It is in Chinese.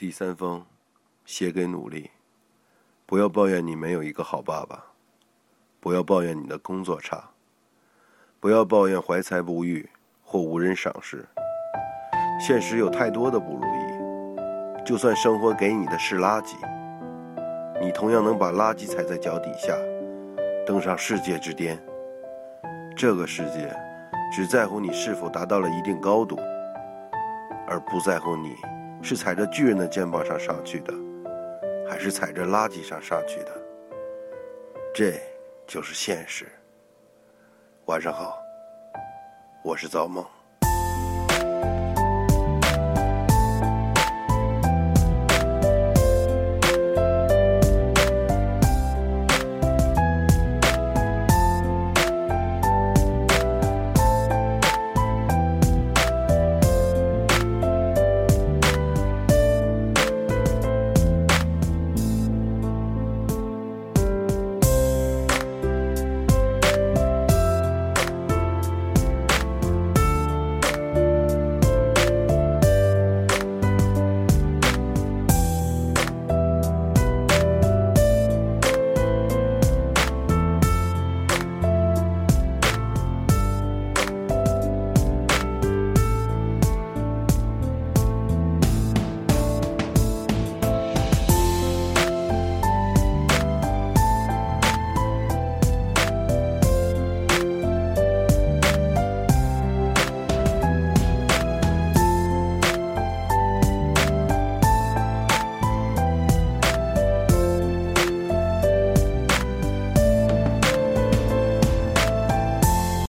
第三封，写给努力。不要抱怨你没有一个好爸爸，不要抱怨你的工作差，不要抱怨怀才不遇或无人赏识。现实有太多的不如意，就算生活给你的是垃圾，你同样能把垃圾踩在脚底下，登上世界之巅。这个世界只在乎你是否达到了一定高度，而不在乎你。是踩着巨人的肩膀上上去的，还是踩着垃圾上上去的？这就是现实。晚上好，我是造梦。